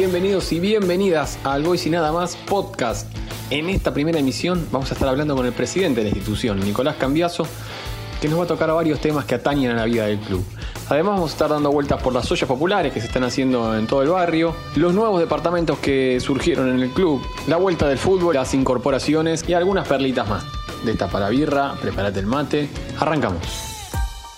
Bienvenidos y bienvenidas al Voice y Nada Más podcast. En esta primera emisión vamos a estar hablando con el presidente de la institución, Nicolás Cambiaso, que nos va a tocar varios temas que atañen a la vida del club. Además vamos a estar dando vueltas por las ollas populares que se están haciendo en todo el barrio, los nuevos departamentos que surgieron en el club, la vuelta del fútbol, las incorporaciones y algunas perlitas más. De esta para birra, prepárate el mate, arrancamos.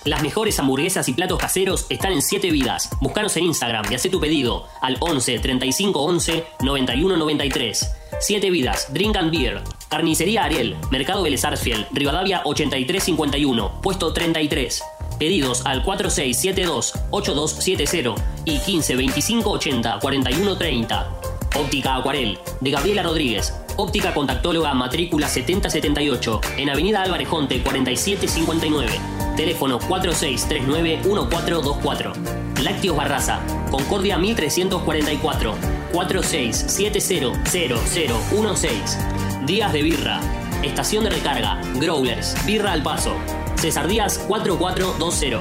Las mejores hamburguesas y platos caseros están en 7 vidas. Búscanos en Instagram y haz tu pedido al 11 35 11 91 93. 7 vidas, Drink and Beer. Carnicería Ariel, Mercado Vélez Sarsfield, Rivadavia 8351, puesto 33. Pedidos al 4672-8270 y 15 25 80 41 30. Óptica Acuarel, de Gabriela Rodríguez. Óptica Contactóloga Matrícula 7078, en Avenida Álvarez Jonte 4759. Teléfono 4639-1424. Lácteos Barraza, Concordia 1344, 46700016. Días de birra, estación de recarga, Growlers, birra al paso. César Díaz 4420.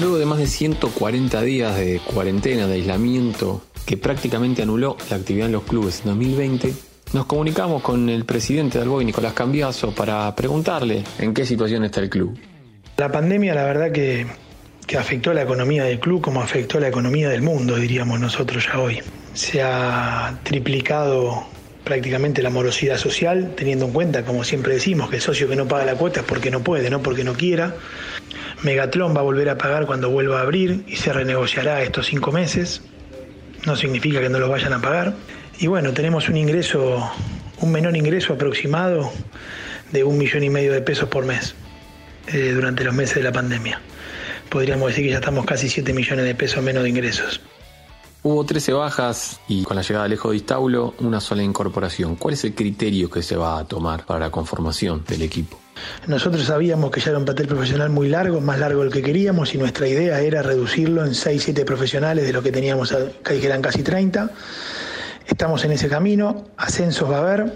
Luego de más de 140 días de cuarentena, de aislamiento, que prácticamente anuló la actividad en los clubes en 2020, nos comunicamos con el presidente del Boy, Nicolás Cambiaso, para preguntarle en qué situación está el club. La pandemia, la verdad que, que afectó la economía del club como afectó la economía del mundo, diríamos nosotros ya hoy. Se ha triplicado prácticamente la morosidad social, teniendo en cuenta, como siempre decimos, que el socio que no paga la cuota es porque no puede, no porque no quiera. Megatlón va a volver a pagar cuando vuelva a abrir y se renegociará estos cinco meses. No significa que no los vayan a pagar. Y bueno, tenemos un ingreso, un menor ingreso aproximado de un millón y medio de pesos por mes eh, durante los meses de la pandemia. Podríamos decir que ya estamos casi 7 millones de pesos menos de ingresos. Hubo 13 bajas y con la llegada de Alejo Distáulo una sola incorporación. ¿Cuál es el criterio que se va a tomar para la conformación del equipo? Nosotros sabíamos que ya era un papel profesional muy largo, más largo del que queríamos, y nuestra idea era reducirlo en 6-7 profesionales de lo que teníamos, que eran casi 30. Estamos en ese camino, ascensos va a haber,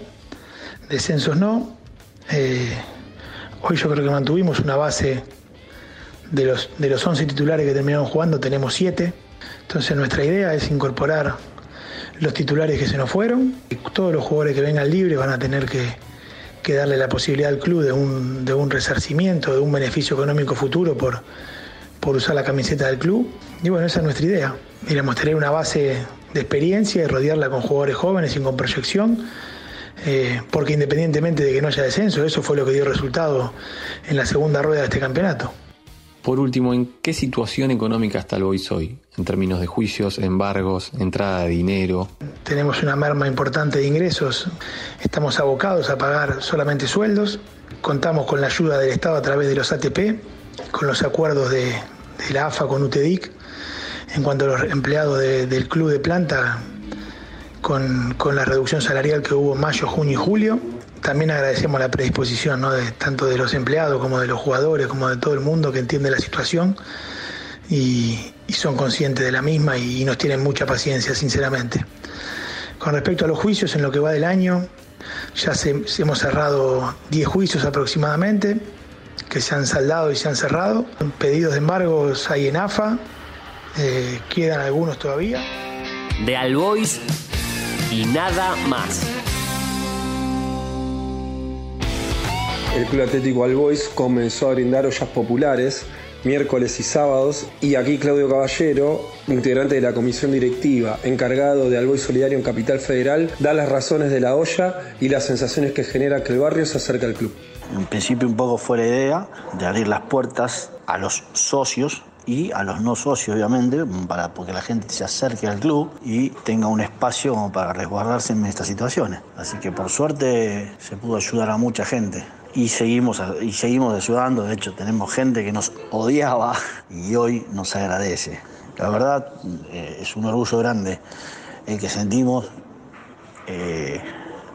descensos no. Eh, hoy yo creo que mantuvimos una base de los, de los 11 titulares que terminaron jugando, tenemos 7 entonces nuestra idea es incorporar los titulares que se nos fueron. Y todos los jugadores que vengan libres van a tener que, darle la posibilidad al club de un, de un resarcimiento, de un beneficio económico futuro por, por usar la camiseta del club. Y bueno, esa es nuestra idea. Queremos tener una base de experiencia y rodearla con jugadores jóvenes y con proyección. Eh, porque independientemente de que no haya descenso, eso fue lo que dio resultado en la segunda rueda de este campeonato. Por último, ¿en qué situación económica está el Boys hoy? En términos de juicios, embargos, entrada de dinero. Tenemos una merma importante de ingresos. Estamos abocados a pagar solamente sueldos. Contamos con la ayuda del Estado a través de los ATP, con los acuerdos de, la AFA con UTEDIC. En cuanto a los empleados del club de planta, con, con la reducción salarial que hubo en mayo, junio y julio también agradecemos la predisposición de, tanto de los empleados como de los jugadores, como de todo el mundo que entiende la situación y, son conscientes de la misma y, nos tienen mucha paciencia, sinceramente. Con respecto a los juicios, en lo que va del año, ya hemos cerrado 10 juicios aproximadamente, que se han saldado y se han cerrado. Pedidos de embargos hay en AFA, eh, quedan algunos todavía. De Albois y nada más. El Club Atlético Albois comenzó a brindar ollas populares miércoles y sábados y aquí Claudio Caballero, integrante de la comisión directiva, encargado de Albois Solidario en Capital Federal, da las razones de la olla y las sensaciones que genera que el barrio se acerque al club. En principio un poco fue la idea de abrir las puertas a los socios y a los no socios, obviamente, para porque la gente se acerque al club y tenga un espacio para resguardarse en estas situaciones. Así que por suerte se pudo ayudar a mucha gente y seguimos, y seguimos ayudando. De hecho, tenemos gente que nos odiaba y hoy nos agradece. La verdad, eh, es un orgullo grande el que sentimos eh,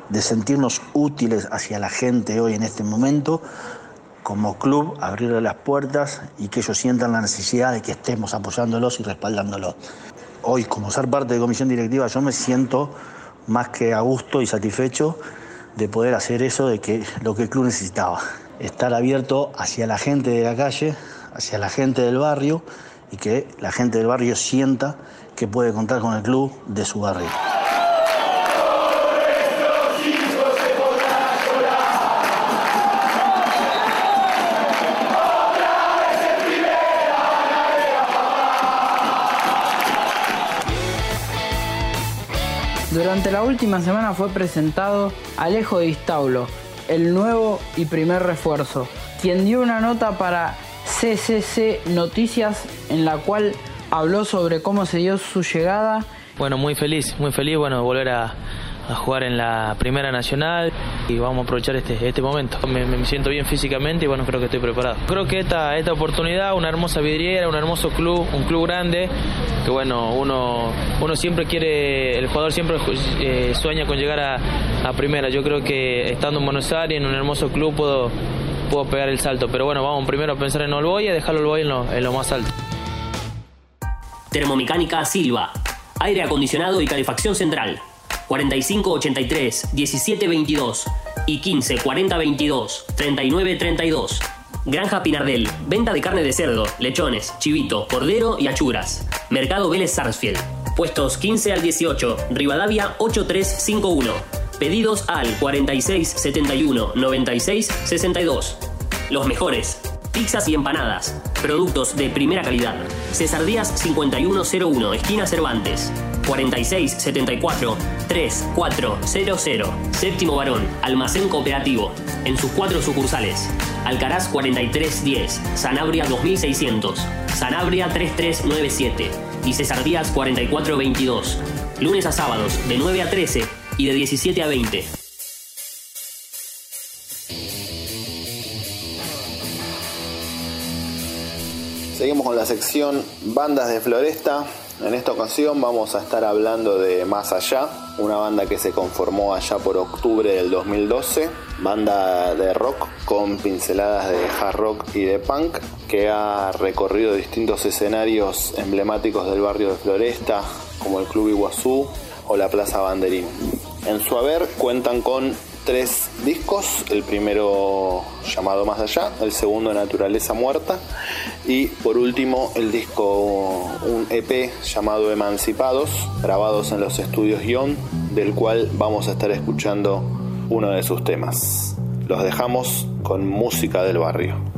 de sentirnos útiles hacia la gente hoy en este momento, como club, abrirle las puertas y que ellos sientan la necesidad de que estemos apoyándolos y respaldándolos. Hoy, como ser parte de comisión directiva, yo me siento más que a gusto y satisfecho de poder hacer eso de que lo que el club necesitaba, estar abierto hacia la gente de la calle, hacia la gente del barrio y que la gente del barrio sienta que puede contar con el club de su barrio. Durante la última semana fue presentado Alejo de Istaulo, el nuevo y primer refuerzo, quien dio una nota para CCC Noticias en la cual habló sobre cómo se dio su llegada. Bueno, muy feliz, muy feliz, bueno, volver a, a jugar en la Primera Nacional y vamos a aprovechar este, este momento. Me, siento bien físicamente y bueno, creo que estoy preparado. Creo que esta, esta oportunidad, una hermosa vidriera, un hermoso club, un club grande, que bueno, uno, uno siempre quiere, el jugador siempre eh, sueña con llegar a, a Primera. Yo creo que estando en Buenos Aires, en un hermoso club, puedo, puedo pegar el salto. Pero bueno, vamos primero a pensar en Olboy y dejarlo Olboy en lo, en lo más alto. Termomecánica Silva. Aire acondicionado y calefacción central. 4583 1722 y 15 40 22 39 32. Granja Pinardel, venta de carne de cerdo, lechones, chivito, cordero y achuras. Mercado Vélez Sarsfield. Puestos 15 al 18, Rivadavia 8351. Pedidos al 46 71 96 62. Los mejores. Pizzas y empanadas. Productos de primera calidad. Cesar Díaz 5101, esquina Cervantes. 4674 3400. Séptimo Varón, Almacén Cooperativo. En sus cuatro sucursales. Alcaraz 4310, Sanabria 2600, Sanabria 3397 y Cesar Díaz 4422. Lunes a sábados de 9 a 13 y de 17 a 20. Seguimos con la sección Bandas de Floresta. En esta ocasión vamos a estar hablando de Más Allá, una banda que se conformó allá por octubre del 2012, banda de rock con pinceladas de hard rock y de punk, que ha recorrido distintos escenarios emblemáticos del barrio de Floresta, como el Club Iguazú o la Plaza Banderín. En su haber cuentan con tres discos, el primero llamado Más Allá, el segundo Naturaleza Muerta y por último el disco, un EP llamado Emancipados, grabados en los estudios Ion, del cual vamos a estar escuchando uno de sus temas. Los dejamos con música del barrio.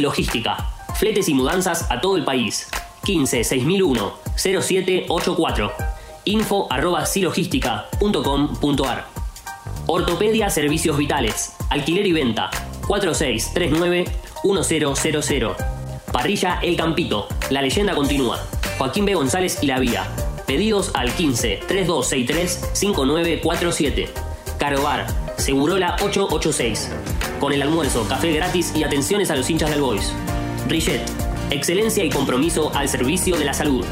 Logística. Fletes y mudanzas a todo el país. 15 6001 0784. Info arroba silogística.com.ar. Ortopedia Servicios Vitales. Alquiler y venta. 4639 1000. Parrilla El Campito. La leyenda continúa. Joaquín B. González y La Vía. Pedidos al 15 3263 5947. Carobar. Segurola 886 con el almuerzo, café gratis y atenciones a los hinchas del Boys. Richet, excelencia y compromiso al servicio de la salud.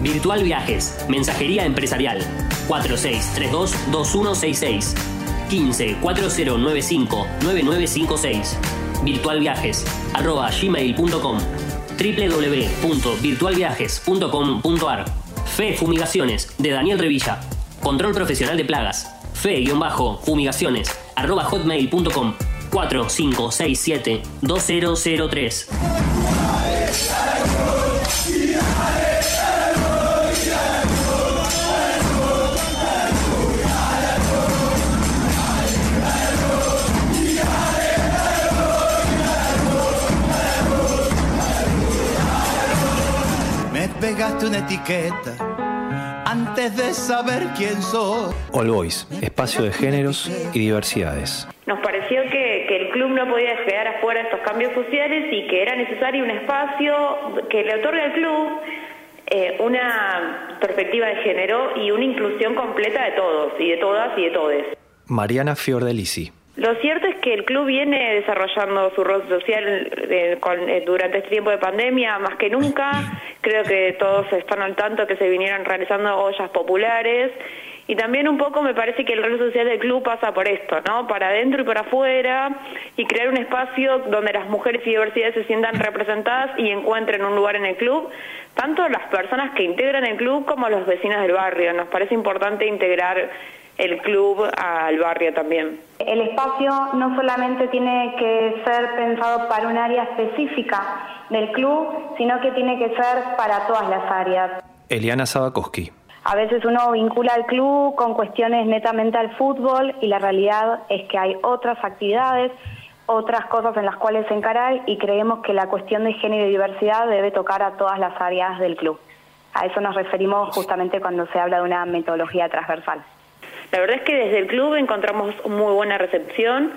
Virtual Viajes, mensajería empresarial. 4632-2166. 15 4095 9956. Virtualviajes, arroba gmail.com. www.virtualviajes.com.ar. Fe Fumigaciones, de Daniel Revilla. Control profesional de plagas. Fe-fumigaciones, arroba hotmail.com 4567 2003. Me pegaste una etiqueta antes de saber quién soy. All Boys, espacio de géneros y diversidades. Nos pareció que, que el club no podía quedar afuera de estos cambios sociales y que era necesario un espacio que le otorgue al club eh, una perspectiva de género y una inclusión completa de todos y de todas y de todes. Mariana Fiordelisi. Lo cierto es que el club viene desarrollando su rol social eh, con- eh, durante este tiempo de pandemia más que nunca. Creo que todos están al tanto que se vinieron realizando ollas populares y también un poco me parece que el rol social del club pasa por esto, ¿no? Para adentro y para afuera y crear un espacio donde las mujeres y diversidades se sientan representadas y encuentren un lugar en el club, tanto las personas que integran el club como los vecinos del barrio. Nos parece importante integrar el club al barrio también. El espacio no solamente tiene que ser pensado para un área específica del club, sino que tiene que ser para todas las áreas. Eliana Sabakowski. A veces uno vincula al club con cuestiones netamente al fútbol y la realidad es que hay otras actividades, otras cosas en las cuales encarar y creemos que la cuestión de género y diversidad debe tocar a todas las áreas del club. A eso nos referimos justamente cuando se habla de una metodología transversal. La verdad es que desde el club encontramos muy buena recepción,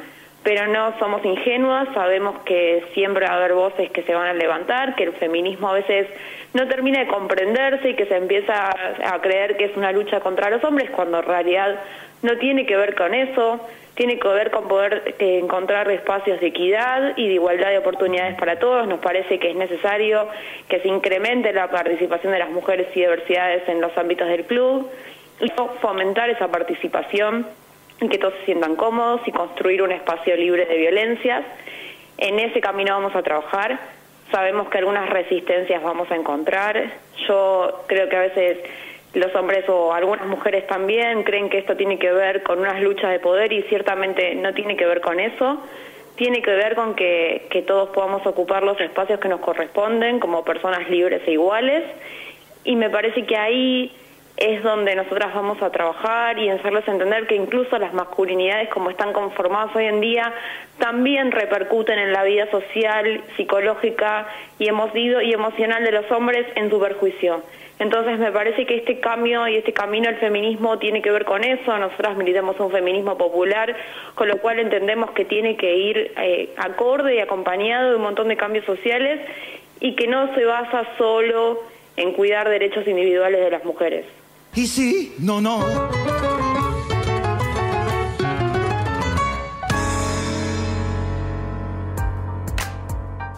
pero no somos ingenuas, sabemos que siempre va a haber voces que se van a levantar, que el feminismo a veces no termina de comprenderse y que se empieza a creer que es una lucha contra los hombres, cuando en realidad no tiene que ver con eso, tiene que ver con poder eh, encontrar espacios de equidad y de igualdad de oportunidades para todos. Nos parece que es necesario que se incremente la participación de las mujeres y diversidades en los ámbitos del club y fomentar esa participación que todos se sientan cómodos y construir un espacio libre de violencias. En ese camino vamos a trabajar. Sabemos que algunas resistencias vamos a encontrar. Yo creo que a veces los hombres o algunas mujeres también creen que esto tiene que ver con unas luchas de poder y ciertamente no tiene que ver con eso. Tiene que ver con que, que todos podamos ocupar los espacios que nos corresponden como personas libres e iguales. Y me parece que ahí es donde nosotras vamos a trabajar y hacerles entender que incluso las masculinidades como están conformadas hoy en día también repercuten en la vida social, psicológica y emocional de los hombres en su perjuicio. Entonces me parece que este cambio y este camino al feminismo tiene que ver con eso. Nosotras militamos un feminismo popular, con lo cual entendemos que tiene que ir eh, acorde y acompañado de un montón de cambios sociales y que no se basa solo en cuidar derechos individuales de las mujeres. Y sí, no, no.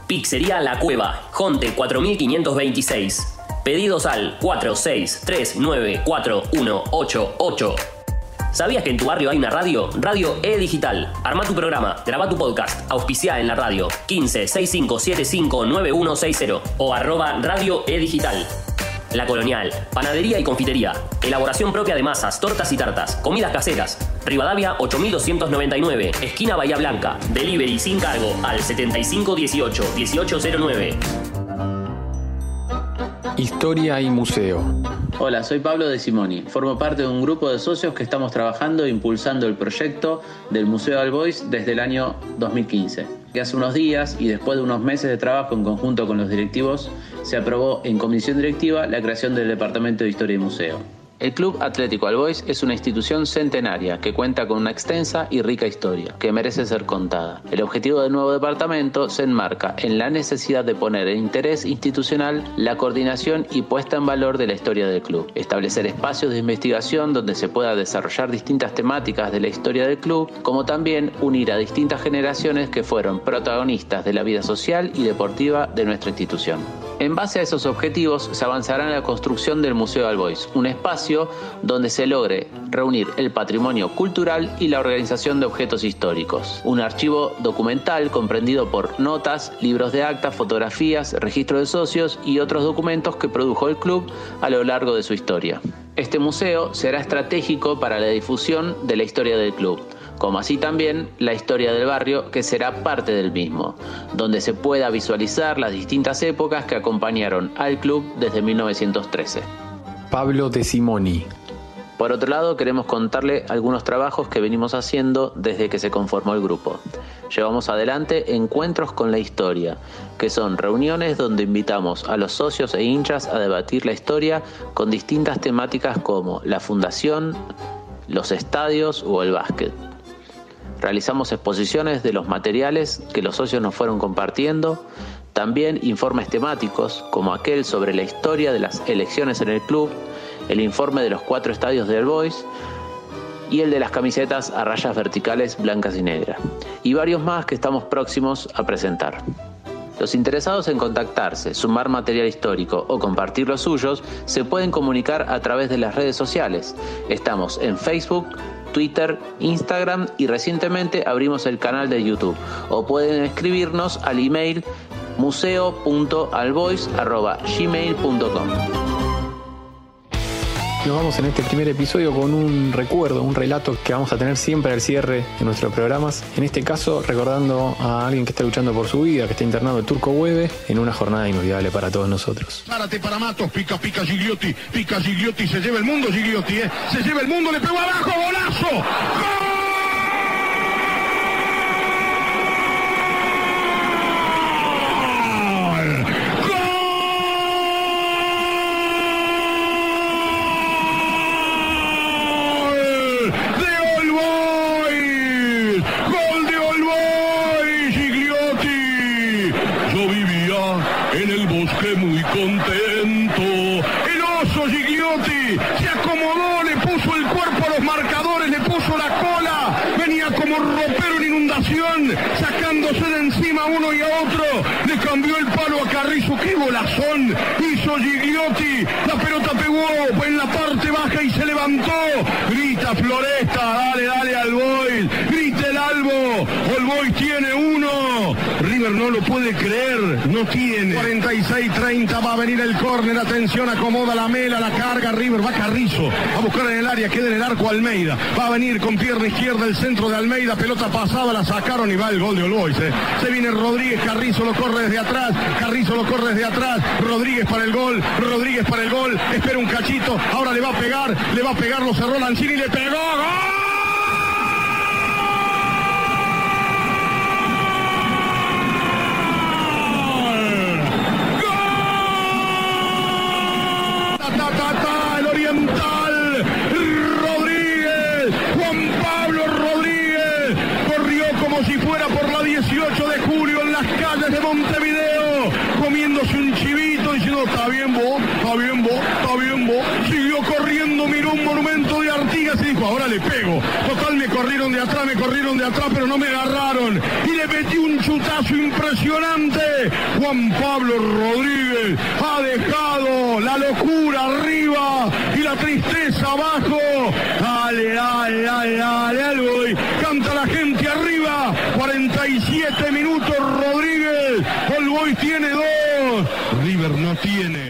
Pizzería La Cueva, Jonte 4526. Pedidos al 46394188. ¿Sabías que en tu barrio hay una radio? Radio E Digital. Arma tu programa, graba tu podcast, auspicia en la radio 15 6575 9160 o arroba Radio E Digital. La Colonial, panadería y confitería, elaboración propia de masas, tortas y tartas, comidas caseras. Rivadavia 8299, esquina Bahía Blanca. Delivery sin cargo al 7518 1809. Historia y museo. Hola, soy Pablo De Simoni. Formo parte de un grupo de socios que estamos trabajando e impulsando el proyecto del Museo Albois desde el año 2015. Que hace unos días y después de unos meses de trabajo en conjunto con los directivos, se aprobó en comisión directiva la creación del Departamento de Historia y Museo. El Club Atlético Albois es una institución centenaria que cuenta con una extensa y rica historia que merece ser contada. El objetivo del nuevo departamento se enmarca en la necesidad de poner en interés institucional la coordinación y puesta en valor de la historia del club, establecer espacios de investigación donde se pueda desarrollar distintas temáticas de la historia del club, como también unir a distintas generaciones que fueron protagonistas de la vida social y deportiva de nuestra institución. En base a esos objetivos se avanzará en la construcción del Museo Albois, un espacio donde se logre reunir el patrimonio cultural y la organización de objetos históricos. Un archivo documental comprendido por notas, libros de actas, fotografías, registro de socios y otros documentos que produjo el club a lo largo de su historia. Este museo será estratégico para la difusión de la historia del club como así también la historia del barrio que será parte del mismo, donde se pueda visualizar las distintas épocas que acompañaron al club desde 1913. Pablo De Simoni. Por otro lado, queremos contarle algunos trabajos que venimos haciendo desde que se conformó el grupo. Llevamos adelante encuentros con la historia, que son reuniones donde invitamos a los socios e hinchas a debatir la historia con distintas temáticas como la fundación, los estadios o el básquet. Realizamos exposiciones de los materiales que los socios nos fueron compartiendo, también informes temáticos como aquel sobre la historia de las elecciones en el club, el informe de los cuatro estadios del Boys y el de las camisetas a rayas verticales blancas y negras, y varios más que estamos próximos a presentar. Los interesados en contactarse, sumar material histórico o compartir los suyos se pueden comunicar a través de las redes sociales. Estamos en Facebook, Twitter, Instagram y recientemente abrimos el canal de YouTube o pueden escribirnos al email museo.albois.gmail.com. Nos vamos en este primer episodio con un recuerdo, un relato que vamos a tener siempre al cierre de nuestros programas. En este caso, recordando a alguien que está luchando por su vida, que está internado el Turco Hueve, en una jornada inolvidable para todos nosotros. Párate para Matos, pica, pica Gigliotti, pica Gigliotti, se lleva el mundo Gigliotti, ¿eh? Se lleva el mundo, le pegó abajo, golazo. ¡Gol! Sacándose de encima a uno y a otro, le cambió el palo a Carrizo, qué golazón hizo Gigliotti, la pelota pegó en la parte baja y se levantó, grita Floresta, dale, dale al Boy, grita el Albo, el Boy tiene uno, River no lo puede creer, no tiene, 46-30 va a venir el córner, atención, acomoda la mela, la carga, River va Carrizo, a buscar en el área, queda en el arco Almeida, va a venir con pierna izquierda el centro de Almeida, pelota pasada, la sacaron y va el gol de Olbois. Eh. Se viene Rodríguez, Carrizo lo corre desde atrás, Carrizo lo corre desde atrás, Rodríguez para el gol, Rodríguez para el gol, espera un cachito, ahora le va a pegar, le va a pegar, lo cerró y le pegó, ¡gol! el oriental, Rodríguez, Juan Pablo Rodríguez, corrió como si fuera por la 18 de julio en las calles de Montevideo, comiéndose un chivito diciendo, está bien vos, de atrás, me corrieron de atrás, pero no me agarraron. Y le metí un chutazo impresionante. Juan Pablo Rodríguez ha dejado la locura arriba y la tristeza abajo. Dale, dale, dale, dale, dale Canta la gente arriba. 47 minutos Rodríguez. Olboy tiene dos. River no tiene.